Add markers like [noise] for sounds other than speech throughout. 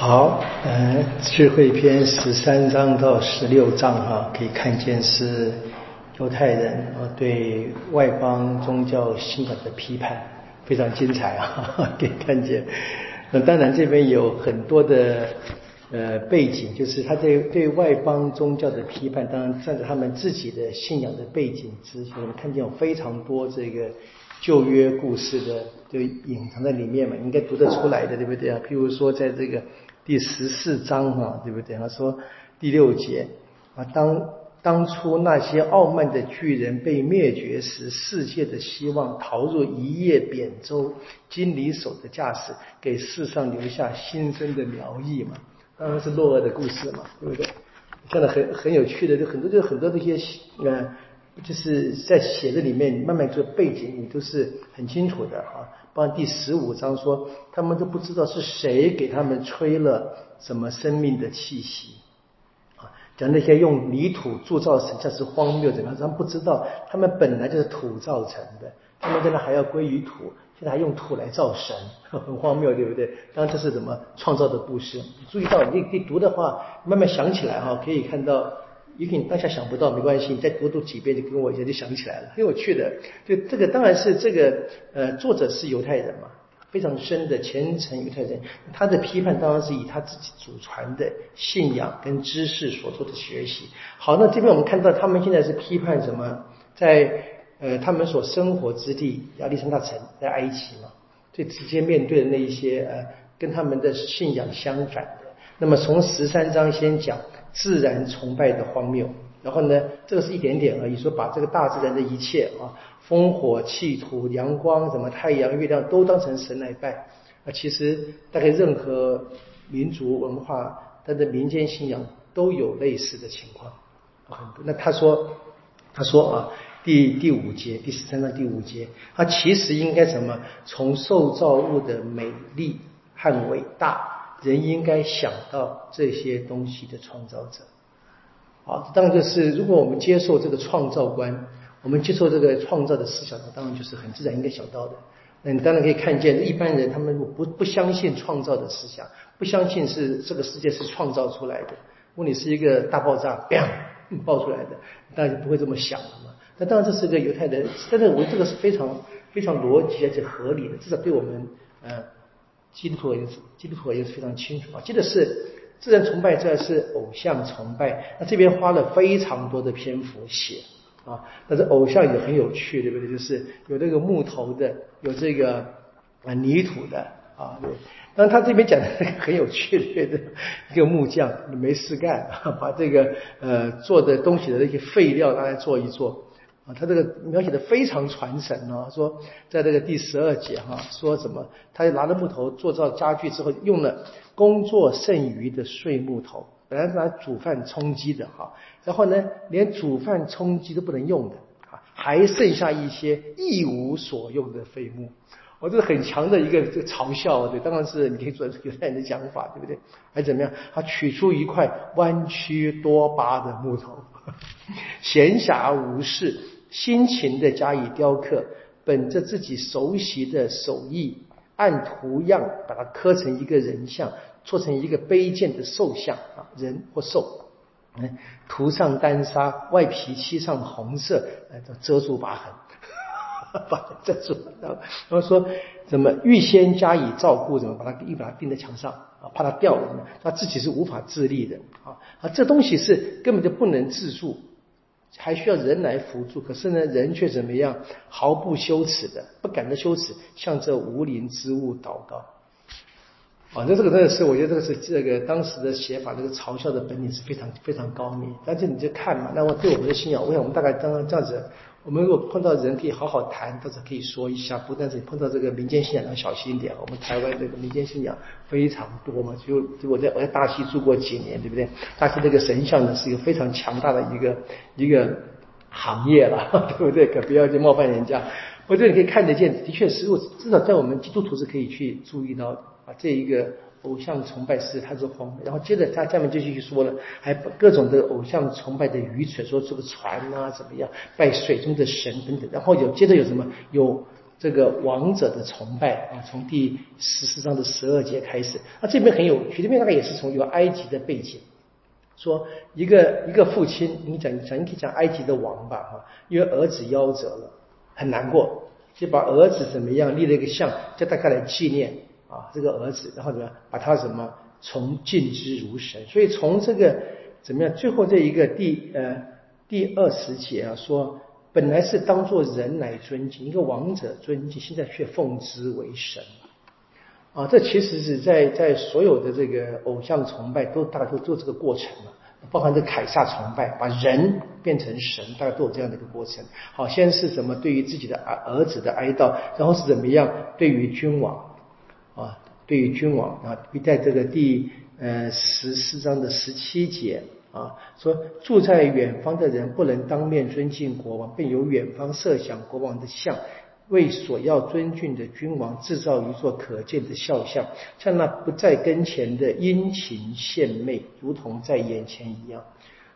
好，呃，智慧篇十三章到十六章哈，可以看见是犹太人啊对外邦宗教信仰的批判，非常精彩啊，[laughs] 可以看见。那当然这边有很多的呃背景，就是他对对外邦宗教的批判，当然站在他们自己的信仰的背景之下，我们看见有非常多这个。旧约故事的就隐藏在里面嘛，应该读得出来的，对不对啊？譬如说，在这个第十四章哈，对不对？他说第六节啊，当当初那些傲慢的巨人被灭绝时，世界的希望逃入一叶扁舟，经离手的驾驶，给世上留下新生的苗裔嘛，当然是诺厄的故事嘛，对不对？现在很很有趣的，就很多就很多这些呃。就是在写的里面，慢慢做背景，你都是很清楚的啊。包括第十五章说，他们都不知道是谁给他们吹了什么生命的气息啊。讲那些用泥土铸造神，这是荒谬怎么样？他们不知道，他们本来就是土造成的，他们现在还要归于土，现在还用土来造神，很 [laughs] 荒谬，对不对？当然这是怎么创造的故事？注意到你你读的话，慢慢想起来哈，可以看到。也许你当下想不到，没关系，你再多读几遍，就跟我一下就想起来了，很有趣的。就这个当然是这个呃，作者是犹太人嘛，非常深的虔诚犹太人，他的批判当然是以他自己祖传的信仰跟知识所做的学习。好，那这边我们看到他们现在是批判什么？在呃他们所生活之地亚历山大城在埃及嘛，最直接面对的那一些呃跟他们的信仰相反的。那么从十三章先讲。自然崇拜的荒谬，然后呢，这个是一点点而已。说把这个大自然的一切啊，风火气土、阳光、什么太阳、月亮都当成神来拜啊，其实大概任何民族文化，它的民间信仰都有类似的情况。那他说，他说啊，第第五节，第十三章第五节，他其实应该什么？从受造物的美丽和伟大。人应该想到这些东西的创造者，好，当然就是如果我们接受这个创造观，我们接受这个创造的思想，当然就是很自然应该想到的。那你当然可以看见一般人他们不不相信创造的思想，不相信是这个世界是创造出来的。如果你是一个大爆炸砰爆出来的，当然就不会这么想了嘛。那当然这是个犹太人，但是我这个是非常非常逻辑而且合理的，至少对我们呃。基督徒也是，基督徒也是非常清楚啊。记得是自然崇拜，这是偶像崇拜。那这边花了非常多的篇幅写啊。但是偶像也很有趣，对不对？就是有这个木头的，有这个啊泥土的啊。对。但他这边讲的很有趣对的，一个木匠没事干，把这个呃做的东西的那些废料拿来做一做。他这个描写的非常传神啊，说在这个第十二节哈，说什么？他拿着木头做造家具之后，用了工作剩余的碎木头，本来是拿煮饭充饥的哈，然后呢，连煮饭充饥都不能用的啊，还剩下一些一无所用的废木。我这是很强的一个这个嘲笑，对，当然是你可以做犹太人的讲法，对不对？还怎么样？他取出一块弯曲多疤的木头，[laughs] 闲暇无事。辛勤的加以雕刻，本着自己熟悉的手艺，按图样把它刻成一个人像，做成一个卑贱的兽像啊，人或兽，涂上丹砂，外皮漆上红色，来遮住疤痕，[laughs] 把它遮住。然后说怎么预先加以照顾，怎么把它一把它钉在墙上啊，怕它掉了，他自己是无法自立的啊啊，这东西是根本就不能自助。还需要人来辅助，可是呢，人却怎么样？毫不羞耻的，不感到羞耻，向这无灵之物祷告。反正这个真的是，我觉得这个是这个当时的写法，这个嘲笑的本领是非常非常高明。但是你就看嘛，那么对我们的信仰，我想我们大概刚刚这样子。我们如果碰到人可以好好谈，倒是可以说一下。不但是碰到这个民间信仰要小心一点。我们台湾这个民间信仰非常多嘛，就就我在我在大溪住过几年，对不对？大溪这个神像呢是一个非常强大的一个一个行业了，[laughs] 对不对？可不要去冒犯人家。我这里可以看得见，的确是，至少在我们基督徒是可以去注意到啊这一个。偶像崇拜是他是荒谬，然后接着他下面就继续说了，还各种的偶像崇拜的愚蠢，说这个船啊怎么样，拜水中的神等等，然后有接着有什么有这个王者的崇拜啊，从第十四章的十二节开始。那这边很有趣，这边大概也是从有埃及的背景，说一个一个父亲，你讲讲你可以讲埃及的王吧哈，因为儿子夭折了，很难过，就把儿子怎么样立了一个像，叫大家来纪念。啊这个儿子，然后怎么把他什么从敬之如神。所以从这个怎么样，最后这一个第呃第二十节啊说。本来是当做人来尊敬一个王者尊敬，现在却奉之为神啊！这其实是在在所有的这个偶像崇拜都大概都做这个过程嘛，包含这凯撒崇拜，把人变成神，大概都有这样的一个过程。好，先是什么对于自己的儿儿子的哀悼，然后是怎么样对于君王，对于君王啊，在这个第呃十四章的十七节。啊，说住在远方的人不能当面尊敬国王，并由远方设想国王的像，为所要尊敬的君王制造一座可见的肖像，像那不在跟前的殷勤献媚，如同在眼前一样。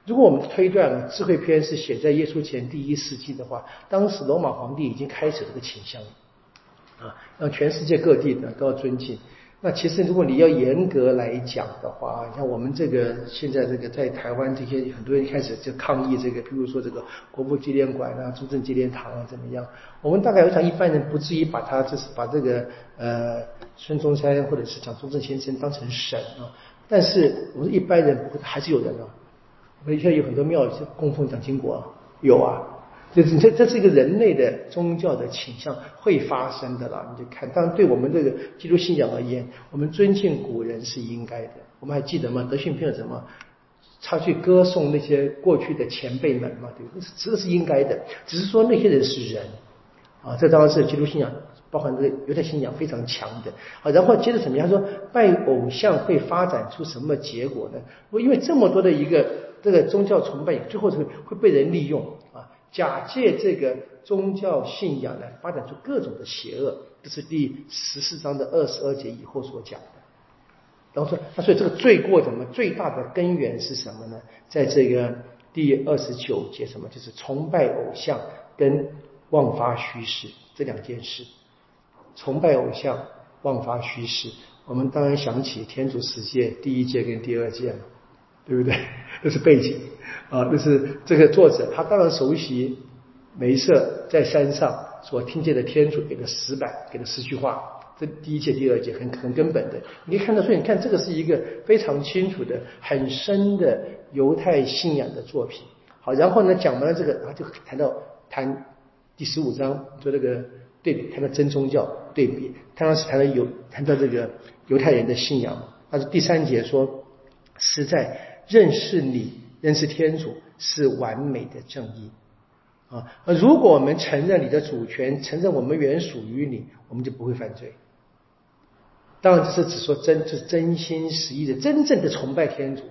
如果我们推断智慧篇是写在耶稣前第一世纪的话，当时罗马皇帝已经开始这个倾向了，啊，让全世界各地的都要尊敬。那其实，如果你要严格来讲的话，像我们这个现在这个在台湾这些很多人开始就抗议这个，比如说这个国父纪念馆啊、中正纪念堂啊怎么样？我们大概我想一般人不至于把他就是把这个呃孙中山或者是蒋中正先生当成神啊。但是我们一般人不会，还是有人啊。我们现在有很多庙供奉蒋经国，有啊。这这这是一个人类的宗教的倾向会发生的啦，你就看。当然，对我们这个基督信仰而言，我们尊敬古人是应该的。我们还记得吗？德训篇什么？他去歌颂那些过去的前辈们嘛，对不对？这个是应该的。只是说那些人是人啊，这当然是基督信仰，包含这个犹太信仰非常强的啊。然后接着怎么样？说拜偶像会发展出什么结果呢？因为这么多的一个这个宗教崇拜，最后是会被人利用。假借这个宗教信仰来发展出各种的邪恶，这是第十四章的二十二节以后所讲的。然后说，那所以这个罪过怎么最大的根源是什么呢？在这个第二十九节，什么就是崇拜偶像跟妄发虚誓这两件事。崇拜偶像、妄发虚誓，我们当然想起天主十诫第一诫跟第二诫了，对不对？[laughs] 这是背景。啊，就是这个作者，他当然熟悉梅瑟在山上所听见的天主给的石板，给的十句话。这第一节、第二节很很根本的，你可以看到，所以你看，这个是一个非常清楚的、很深的犹太信仰的作品。好，然后呢，讲完了这个，然后就谈到谈第十五章，做这个对比，谈到真宗教对比。他当时谈到犹，谈到这个犹太人的信仰。但是第三节说，实在认识你。认识天主是完美的正义啊！如果我们承认你的主权，承认我们原属于你，我们就不会犯罪。当然，这是只说真，就是真心实意的、真正的崇拜天主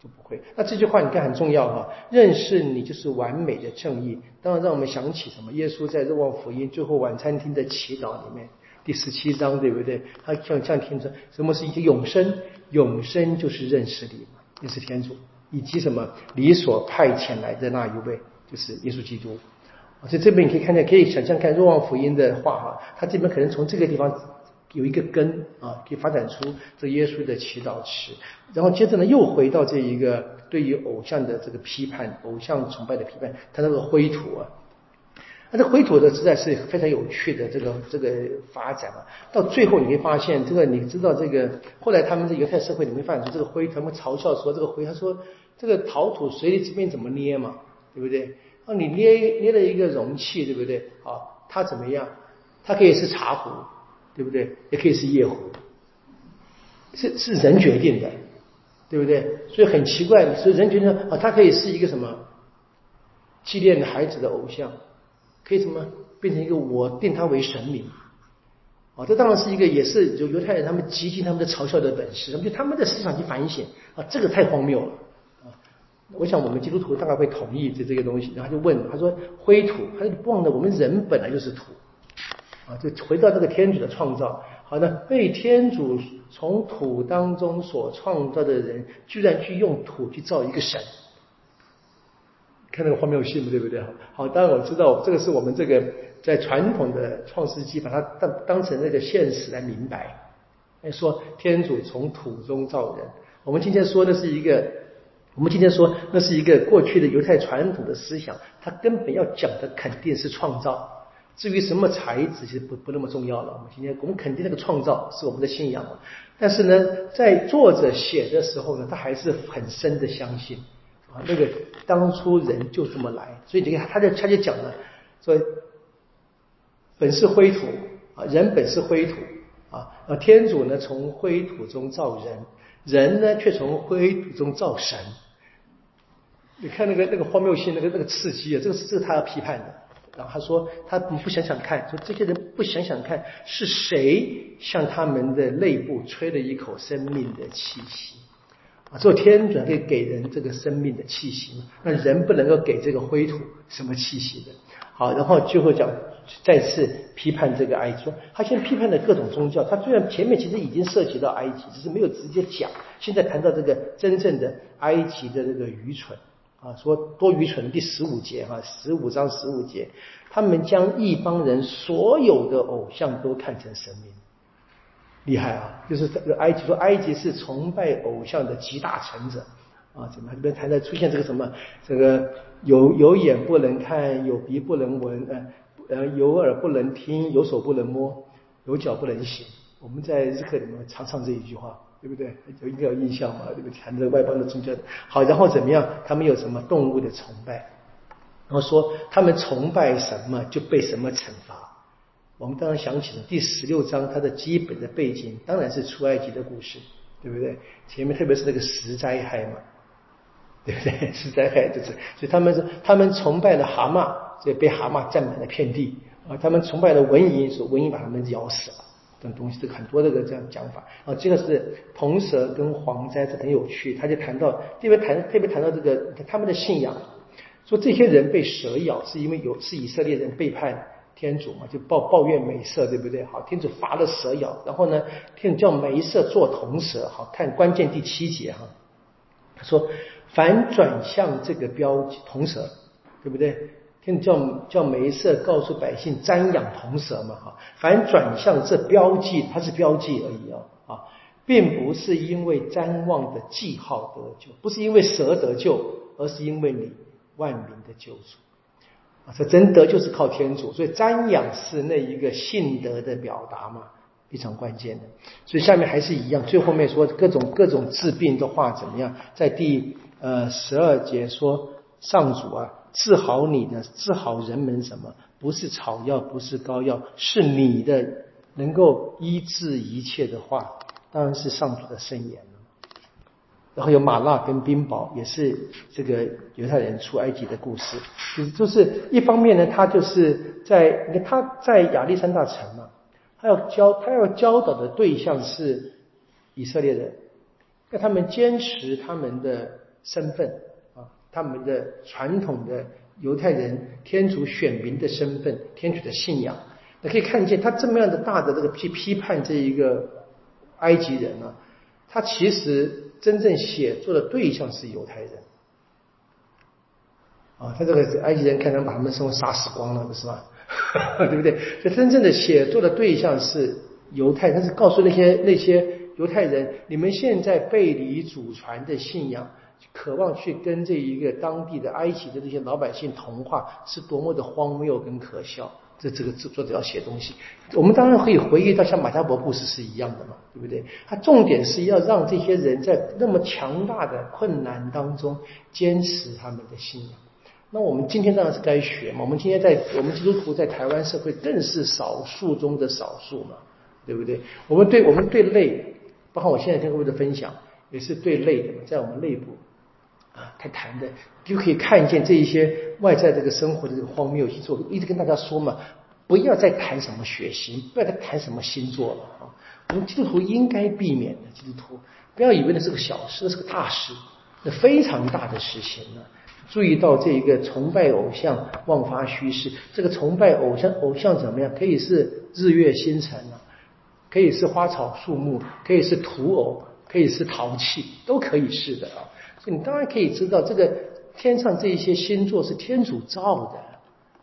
就不会。那这句话你看很重要哈，认识你就是完美的正义。当然，让我们想起什么？耶稣在《若望福音》最后晚餐厅的祈祷里面，第十七章对不对？他像像天说：“什么是一个永生？永生就是认识你，认识天主。”以及什么你所派遣来的那一位，就是耶稣基督。所以这边你可以看见，可以想象看《若望福音》的话哈，他这边可能从这个地方有一个根啊，可以发展出这耶稣的祈祷词。然后接着呢，又回到这一个对于偶像的这个批判，偶像崇拜的批判，他那个灰土啊。那这灰土的实在是非常有趣的这个这个发展啊，到最后你会发现，这个你知道这个后来他们在犹太社会里面发展出这个灰，他们嘲笑说这个灰，他说这个陶土随你这边怎么捏嘛，对不对？啊，你捏捏了一个容器，对不对？啊，它怎么样？它可以是茶壶，对不对？也可以是夜壶，是是人决定的，对不对？所以很奇怪，所以人决定啊，它可以是一个什么纪念孩子的偶像。可以什么变成一个我定他为神明啊？这当然是一个也是就犹太人他们极尽他们的嘲笑的本事，就他们的思想去反省啊，这个太荒谬了啊！我想我们基督徒大概会同意这这个东西，然后就问他说灰土，他就忘了我们人本来就是土啊，就回到这个天主的创造。好的，被天主从土当中所创造的人，居然去用土去造一个神。看那个荒谬性，对不对？好，当然我知道这个是我们这个在传统的创世纪，把它当当成那个现实来明白。哎，说天主从土中造人。我们今天说的是一个，我们今天说那是一个过去的犹太传统的思想，它根本要讲的肯定是创造。至于什么材质，其实不不那么重要了。我们今天我们肯定那个创造是我们的信仰。但是呢，在作者写的时候呢，他还是很深的相信啊，那个当初人就这么来。所以你看，他就他就讲了，说本是灰土啊，人本是灰土啊，啊天主呢从灰土中造人，人呢却从灰土中造神。你看那个那个荒谬性，那个那个刺激啊，这个是这个他要批判的。然后他说：“他不想想看，说这些人不想想看，是谁向他们的内部吹了一口生命的气息？啊，做天主可以给人这个生命的气息嘛？那人不能够给这个灰土什么气息的。好，然后最后讲，再次批判这个埃及，说他现在批判了各种宗教，他虽然前面其实已经涉及到埃及，只是没有直接讲，现在谈到这个真正的埃及的这个愚蠢。”啊，说多愚蠢！第十五节哈，十五章十五节，他们将一帮人所有的偶像都看成神明，厉害啊！就是这个埃及说，埃及是崇拜偶像的集大成者啊，怎么这边谈到出现这个什么？这个有有眼不能看，有鼻不能闻，呃呃，有耳不能听，有手不能摸，有脚不能行。我们在日课里面常唱这一句话。对不对？有应该有印象嘛？对不对？谈这外邦的宗教，好，然后怎么样？他们有什么动物的崇拜？然后说他们崇拜什么就被什么惩罚。我们当然想起了第十六章它的基本的背景，当然是出埃及的故事，对不对？前面特别是那个十灾害嘛，对不对？[laughs] 十灾害就是，所以他们是他们崇拜了蛤蟆，所以被蛤蟆占满了遍地啊。他们崇拜了蚊蝇，说蚊蝇把他们咬死了。等东西，这个很多这个这样讲法啊，这个是铜蛇跟蝗灾，这很有趣。他就谈到特别谈特别谈到这个他们的信仰，说这些人被蛇咬是因为有是以色列人背叛天主嘛，就抱抱怨美色，对不对？好，天主罚了蛇咬，然后呢，天主叫梅瑟做铜蛇。好看关键第七节哈，他说反转向这个标记铜蛇，对不对？天主叫叫梅瑟告诉百姓瞻仰铜蛇嘛哈，反转向这标记，它是标记而已啊啊，并不是因为瞻望的记号得救，不是因为蛇得救，而是因为你万民的救主，这真德就是靠天主，所以瞻仰是那一个信德的表达嘛，非常关键的。所以下面还是一样，最后面说各种各种治病的话怎么样，在第呃十二节说上主啊。治好你的，治好人们什么？不是草药，不是膏药，是你的能够医治一切的话，当然是上主的圣言。然后有马纳跟冰雹，也是这个犹太人出埃及的故事。就是一方面呢，他就是在你看他在亚历山大城嘛，他要教他要教导的对象是以色列人，要他们坚持他们的身份啊。他们的传统的犹太人天主选民的身份，天主的信仰，你可以看见他这么样的大的这个批批判这一个埃及人啊，他其实真正写作的对象是犹太人啊，他这个埃及人可能把他们生活杀死光了，不是吧？[laughs] 对不对？所以真正的写作的对象是犹太，他是告诉那些那些犹太人，你们现在背离祖传的信仰。渴望去跟这一个当地的埃及的这些老百姓同化，是多么的荒谬跟可笑。这这个作者要写东西，我们当然可以回忆到像马家伯故事是一样的嘛，对不对？他重点是要让这些人在那么强大的困难当中坚持他们的信仰。那我们今天当然是该学嘛。我们今天在我们基督徒在台湾社会更是少数中的少数嘛，对不对？我们对我们对内，包括我现在跟各位的分享，也是对内的嘛，在我们内部。啊，他谈的就可以看见这一些外在这个生活的这个荒谬性。我一直跟大家说嘛，不要再谈什么血型，不要再谈什么星座了啊。我们基督徒应该避免的，基督徒不要以为那是个小事，那是个大事，那非常大的事情呢。注意到这一个崇拜偶像，妄发虚誓。这个崇拜偶像，偶像怎么样？可以是日月星辰啊，可以是花草树木，可以是土偶，可以是陶器，都可以是的啊。你当然可以知道，这个天上这一些星座是天主造的，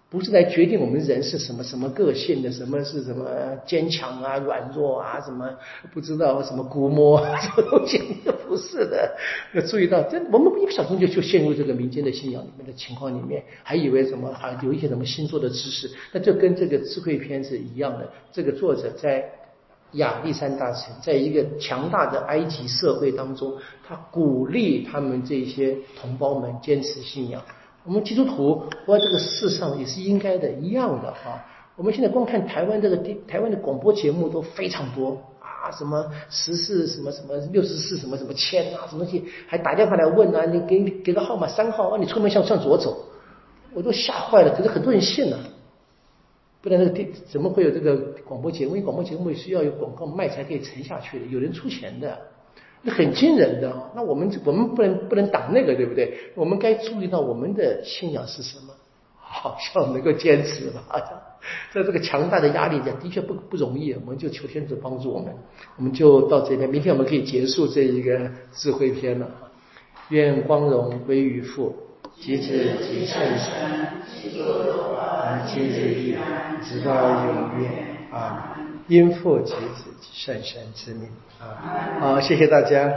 不是来决定我们人是什么什么个性的，什么是什么坚强啊、软弱啊，什么不知道什么估摸啊什么东西，[laughs] 不是的。要注意到，这我们一不小心就就陷入这个民间的信仰里面的情况里面，还以为什么啊有一些什么星座的知识，那就跟这个智慧篇是一样的。这个作者在亚历山大城，在一个强大的埃及社会当中，他鼓励他们这些同胞们坚持信仰。我们基督徒活在这个世上也是应该的，一样的哈。我们现在光看台湾这个地，台湾的广播节目都非常多啊，什么十四什么什么六十四什么什么千啊，什么东西，还打电话来问啊，你给给个号码三号啊，你出门向向左走，我都吓坏了。可是很多人信呢，不然那个电怎么会有这个广播节目？因为广播节目需要有广告卖才可以沉下去的，有人出钱的。那很惊人的，那我们我们不能不能挡那个，对不对？我们该注意到我们的信仰是什么，好像能够坚持吧。[laughs] 在这个强大的压力下，的确不不容易。我们就求天主帮助我们，我们就到这边。明天我们可以结束这一个智慧篇了。愿光荣归于父，及子及圣神，及作作而今日亦然，直到永远啊！因父及子及圣神之名啊！好，谢谢大家。